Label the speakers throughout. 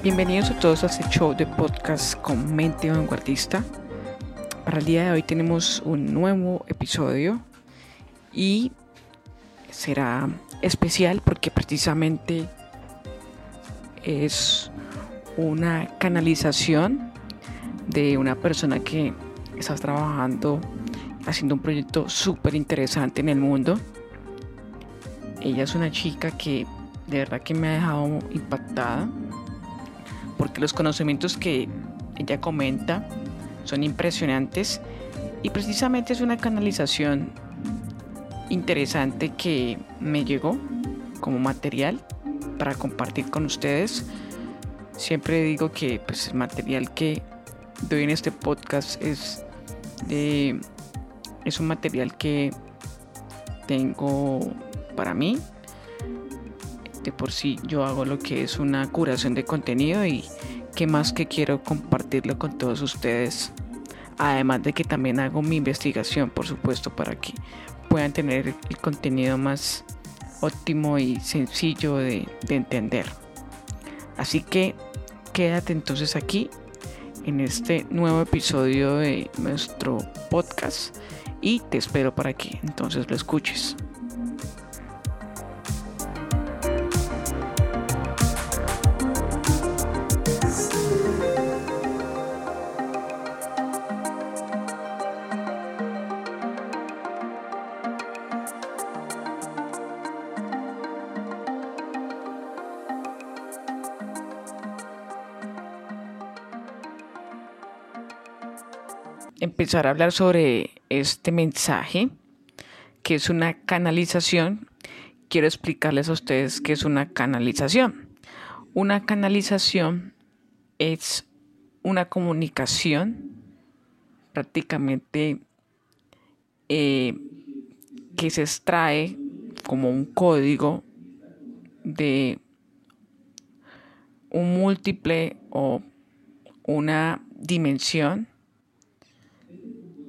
Speaker 1: Bienvenidos a todos a este show de podcast con mente vanguardista. Para el día de hoy tenemos un nuevo episodio y será especial porque precisamente es una canalización de una persona que está trabajando haciendo un proyecto súper interesante en el mundo. Ella es una chica que de verdad que me ha dejado impactada porque los conocimientos que ella comenta son impresionantes y precisamente es una canalización interesante que me llegó como material para compartir con ustedes. Siempre digo que pues, el material que doy en este podcast es es un material que tengo para mí. Por sí yo hago lo que es una curación de contenido y que más que quiero compartirlo con todos ustedes. Además de que también hago mi investigación, por supuesto, para que puedan tener el contenido más óptimo y sencillo de entender. Así que quédate entonces aquí en este nuevo episodio de nuestro podcast y te espero para que entonces lo escuches. Empezar a hablar sobre este mensaje, que es una canalización. Quiero explicarles a ustedes qué es una canalización. Una canalización es una comunicación prácticamente eh, que se extrae como un código de un múltiple o una dimensión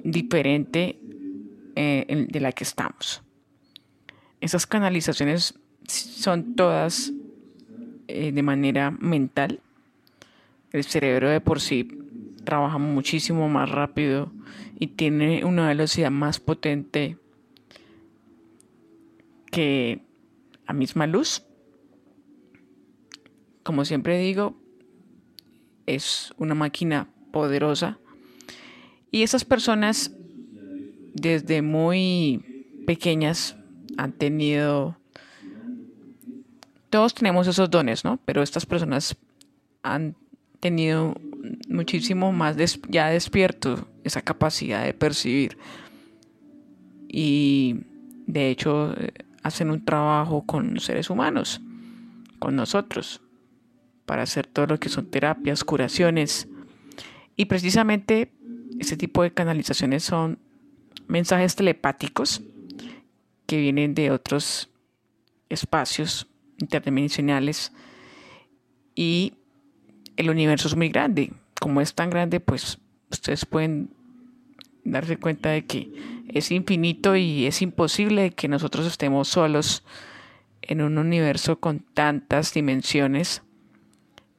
Speaker 1: diferente eh, de la que estamos. Esas canalizaciones son todas eh, de manera mental. El cerebro de por sí trabaja muchísimo más rápido y tiene una velocidad más potente que a misma luz. Como siempre digo, es una máquina poderosa y esas personas desde muy pequeñas han tenido, todos tenemos esos dones, ¿no? Pero estas personas han tenido muchísimo más ya despierto esa capacidad de percibir. Y de hecho hacen un trabajo con seres humanos, con nosotros, para hacer todo lo que son terapias, curaciones. Y precisamente este tipo de canalizaciones son mensajes telepáticos que vienen de otros espacios interdimensionales y el universo es muy grande. Como es tan grande, pues ustedes pueden darse cuenta de que es infinito y es imposible que nosotros estemos solos en un universo con tantas dimensiones.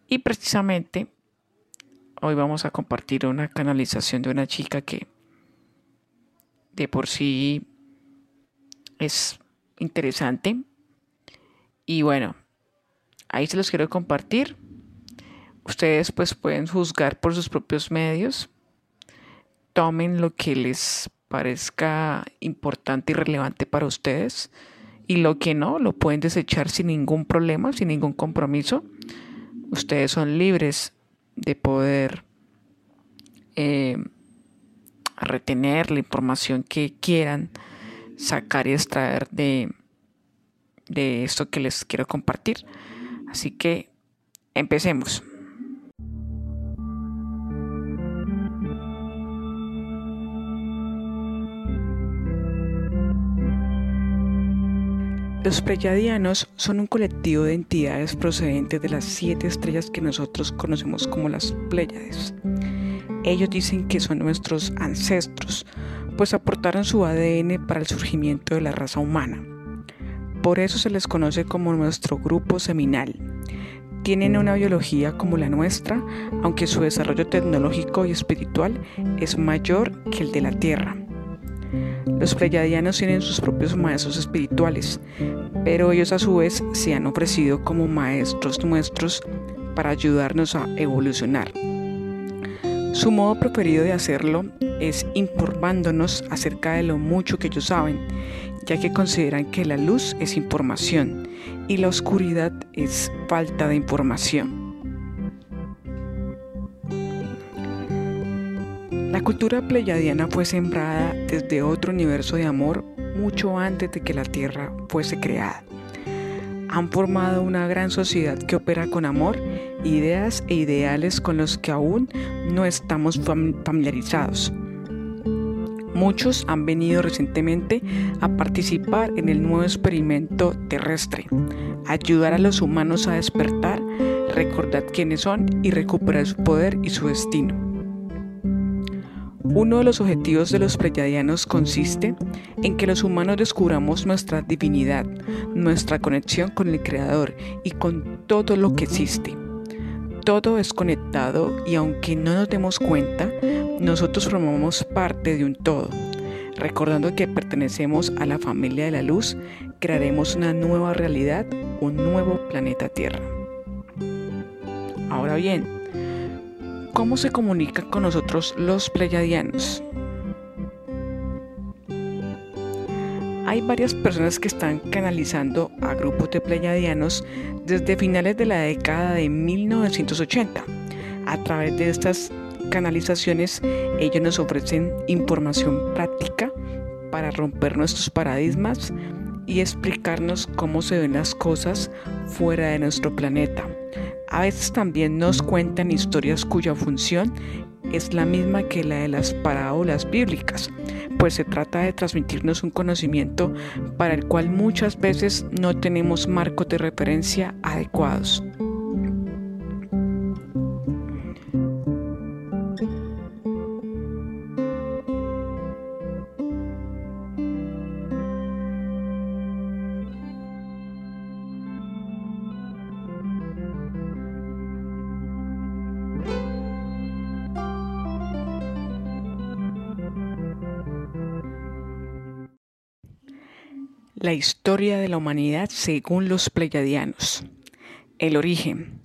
Speaker 1: Y precisamente Hoy vamos a compartir una canalización de una chica que de por sí es interesante. Y bueno, ahí se los quiero compartir. Ustedes pues pueden juzgar por sus propios medios. Tomen lo que les parezca importante y relevante para ustedes. Y lo que no, lo pueden desechar sin ningún problema, sin ningún compromiso. Ustedes son libres de poder eh, retener la información que quieran sacar y extraer de, de esto que les quiero compartir. Así que empecemos. Los Pleiadianos son un colectivo de entidades procedentes de las siete estrellas que nosotros conocemos como las Pleiades. Ellos dicen que son nuestros ancestros, pues aportaron su ADN para el surgimiento de la raza humana. Por eso se les conoce como nuestro grupo seminal. tienen una biología como la nuestra, aunque su desarrollo tecnológico y espiritual es mayor que el de la Tierra. Los pleyadianos tienen sus propios maestros espirituales, pero ellos a su vez se han ofrecido como maestros nuestros para ayudarnos a evolucionar. Su modo preferido de hacerlo es informándonos acerca de lo mucho que ellos saben, ya que consideran que la luz es información y la oscuridad es falta de información. La cultura pleyadiana fue sembrada desde otro universo de amor mucho antes de que la Tierra fuese creada. Han formado una gran sociedad que opera con amor, ideas e ideales con los que aún no estamos familiarizados. Muchos han venido recientemente a participar en el nuevo experimento terrestre, ayudar a los humanos a despertar, recordar quiénes son y recuperar su poder y su destino. Uno de los objetivos de los pleyadianos consiste en que los humanos descubramos nuestra divinidad, nuestra conexión con el Creador y con todo lo que existe. Todo es conectado y aunque no nos demos cuenta, nosotros formamos parte de un todo. Recordando que pertenecemos a la familia de la luz, crearemos una nueva realidad, un nuevo planeta Tierra. Ahora bien, ¿Cómo se comunican con nosotros los pleyadianos? Hay varias personas que están canalizando a grupos de pleyadianos desde finales de la década de 1980. A través de estas canalizaciones, ellos nos ofrecen información práctica para romper nuestros paradigmas y explicarnos cómo se ven las cosas fuera de nuestro planeta a veces también nos cuentan historias cuya función es la misma que la de las parábolas bíblicas, pues se trata de transmitirnos un conocimiento para el cual muchas veces no tenemos marcos de referencia adecuados. La historia de la humanidad según los pleyadianos. El origen.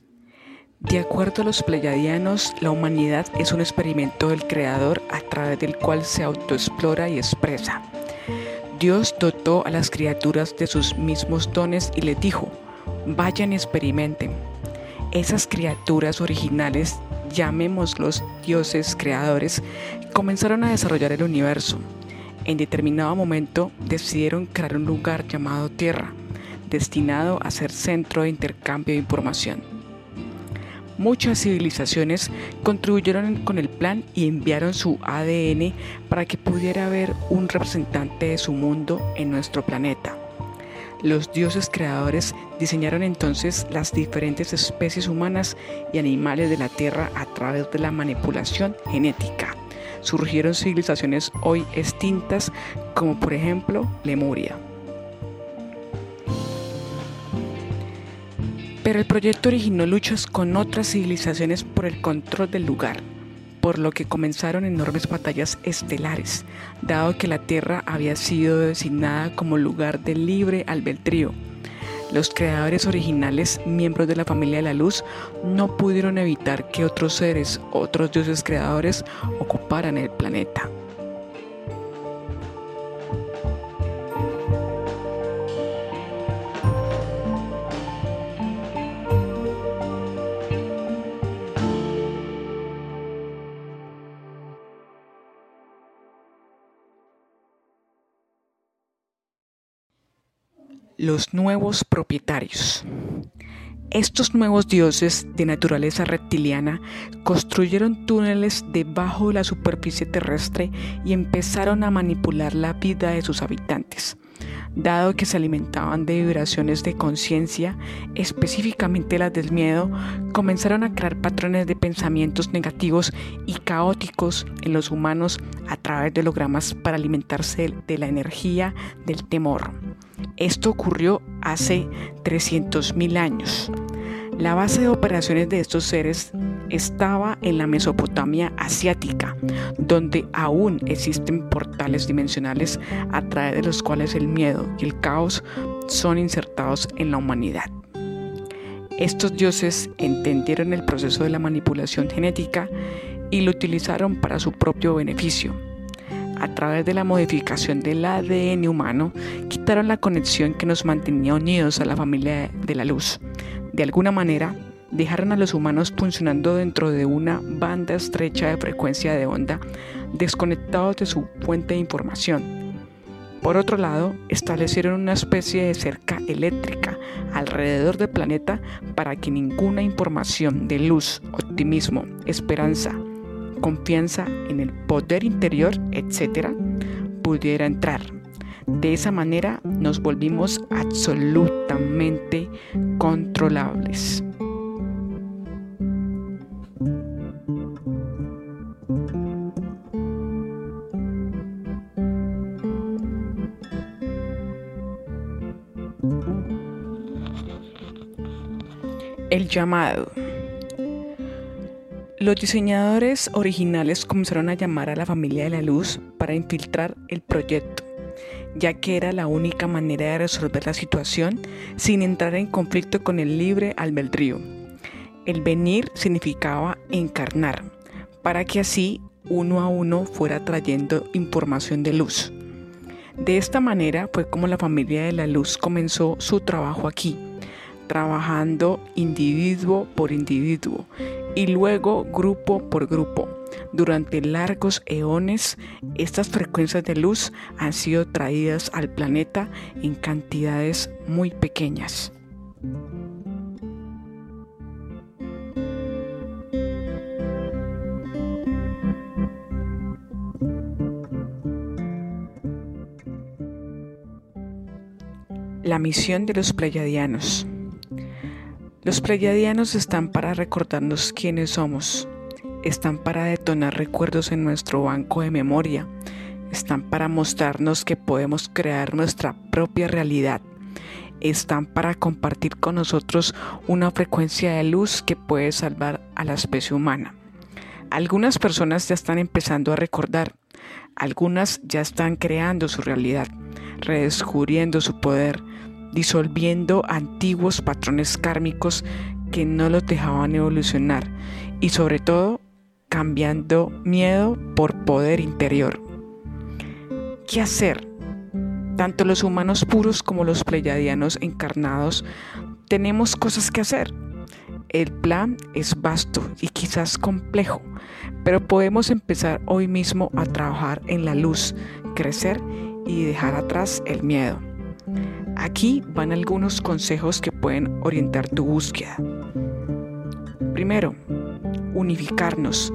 Speaker 1: De acuerdo a los pleyadianos, la humanidad es un experimento del Creador a través del cual se autoexplora y expresa. Dios dotó a las criaturas de sus mismos dones y les dijo, vayan y experimenten. Esas criaturas originales, llamémoslos dioses creadores, comenzaron a desarrollar el universo en determinado momento decidieron crear un lugar llamado Tierra, destinado a ser centro de intercambio de información. Muchas civilizaciones contribuyeron con el plan y enviaron su ADN para que pudiera haber un representante de su mundo en nuestro planeta. Los dioses creadores diseñaron entonces las diferentes especies humanas y animales de la Tierra a través de la manipulación genética surgieron civilizaciones hoy extintas como por ejemplo Lemuria. Pero el proyecto originó luchas con otras civilizaciones por el control del lugar, por lo que comenzaron enormes batallas estelares, dado que la Tierra había sido designada como lugar de libre albedrío los creadores originales, miembros de la familia de la luz, no pudieron evitar que otros seres, otros dioses creadores, ocuparan el planeta. Los nuevos propietarios. Estos nuevos dioses de naturaleza reptiliana construyeron túneles debajo de la superficie terrestre y empezaron a manipular la vida de sus habitantes. Dado que se alimentaban de vibraciones de conciencia, específicamente las del miedo, comenzaron a crear patrones de pensamientos negativos y caóticos en los humanos a través de hologramas para alimentarse de la energía del temor. Esto ocurrió hace 300.000 años. La base de operaciones de estos seres estaba en la Mesopotamia asiática, donde aún existen portales dimensionales a través de los cuales el miedo y el caos son insertados en la humanidad. Estos dioses entendieron el proceso de la manipulación genética y lo utilizaron para su propio beneficio. A través de la modificación del ADN humano, quitaron la conexión que nos mantenía unidos a la familia de la luz. De alguna manera, dejaron a los humanos funcionando dentro de una banda estrecha de frecuencia de onda, desconectados de su fuente de información. Por otro lado, establecieron una especie de cerca eléctrica alrededor del planeta para que ninguna información de luz, optimismo, esperanza, confianza en el poder interior, etc., pudiera entrar. De esa manera nos volvimos absolutamente controlables. El llamado. Los diseñadores originales comenzaron a llamar a la familia de la luz para infiltrar el proyecto, ya que era la única manera de resolver la situación sin entrar en conflicto con el libre albedrío. El venir significaba encarnar, para que así uno a uno fuera trayendo información de luz. De esta manera fue como la familia de la luz comenzó su trabajo aquí trabajando individuo por individuo y luego grupo por grupo. Durante largos eones, estas frecuencias de luz han sido traídas al planeta en cantidades muy pequeñas. La misión de los pleiadianos. Los pleiadianos están para recordarnos quiénes somos, están para detonar recuerdos en nuestro banco de memoria, están para mostrarnos que podemos crear nuestra propia realidad, están para compartir con nosotros una frecuencia de luz que puede salvar a la especie humana. Algunas personas ya están empezando a recordar, algunas ya están creando su realidad, redescubriendo su poder, disolviendo antiguos patrones kármicos que no los dejaban evolucionar y sobre todo cambiando miedo por poder interior. ¿Qué hacer? Tanto los humanos puros como los pleyadianos encarnados tenemos cosas que hacer. El plan es vasto y quizás complejo, pero podemos empezar hoy mismo a trabajar en la luz, crecer y dejar atrás el miedo. Aquí van algunos consejos que pueden orientar tu búsqueda. Primero, unificarnos.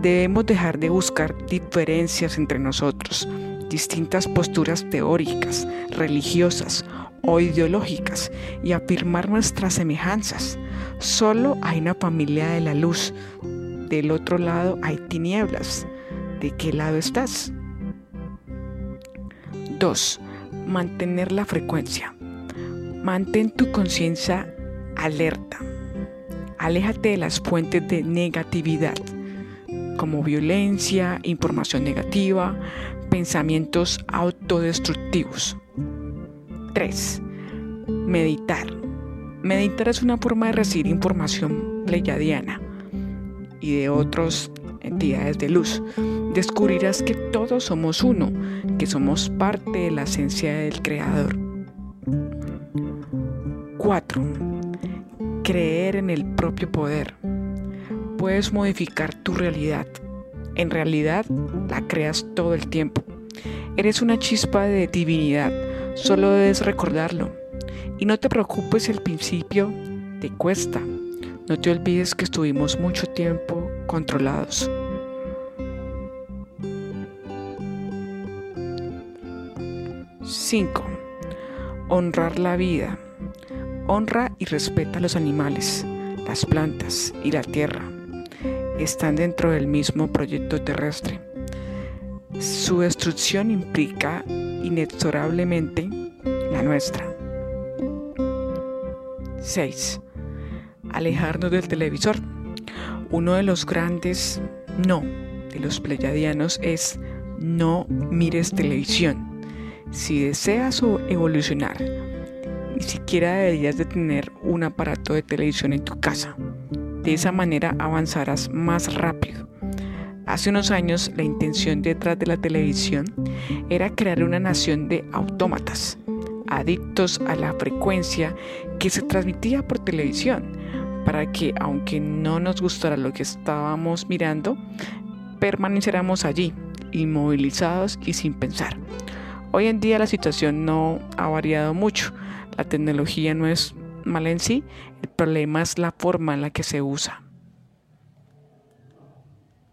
Speaker 1: Debemos dejar de buscar diferencias entre nosotros, distintas posturas teóricas, religiosas o ideológicas y afirmar nuestras semejanzas. Solo hay una familia de la luz. Del otro lado hay tinieblas. ¿De qué lado estás? 2 mantener la frecuencia. Mantén tu conciencia alerta. Aléjate de las fuentes de negatividad, como violencia, información negativa, pensamientos autodestructivos. 3. Meditar. Meditar es una forma de recibir información pleiadiana y de otras entidades de luz descubrirás que todos somos uno, que somos parte de la esencia del Creador. 4. Creer en el propio poder. Puedes modificar tu realidad. En realidad la creas todo el tiempo. Eres una chispa de divinidad, solo debes recordarlo. Y no te preocupes, el principio te cuesta. No te olvides que estuvimos mucho tiempo controlados. 5. Honrar la vida. Honra y respeta a los animales, las plantas y la tierra. Están dentro del mismo proyecto terrestre. Su destrucción implica inexorablemente la nuestra. 6. alejarnos del televisor. Uno de los grandes no de los pleyadianos es no mires televisión. Si deseas evolucionar, ni siquiera deberías de tener un aparato de televisión en tu casa. De esa manera avanzarás más rápido. Hace unos años la intención detrás de la televisión era crear una nación de autómatas, adictos a la frecuencia que se transmitía por televisión, para que aunque no nos gustara lo que estábamos mirando, permaneciéramos allí, inmovilizados y sin pensar. Hoy en día la situación no ha variado mucho. La tecnología no es mala en sí, el problema es la forma en la que se usa.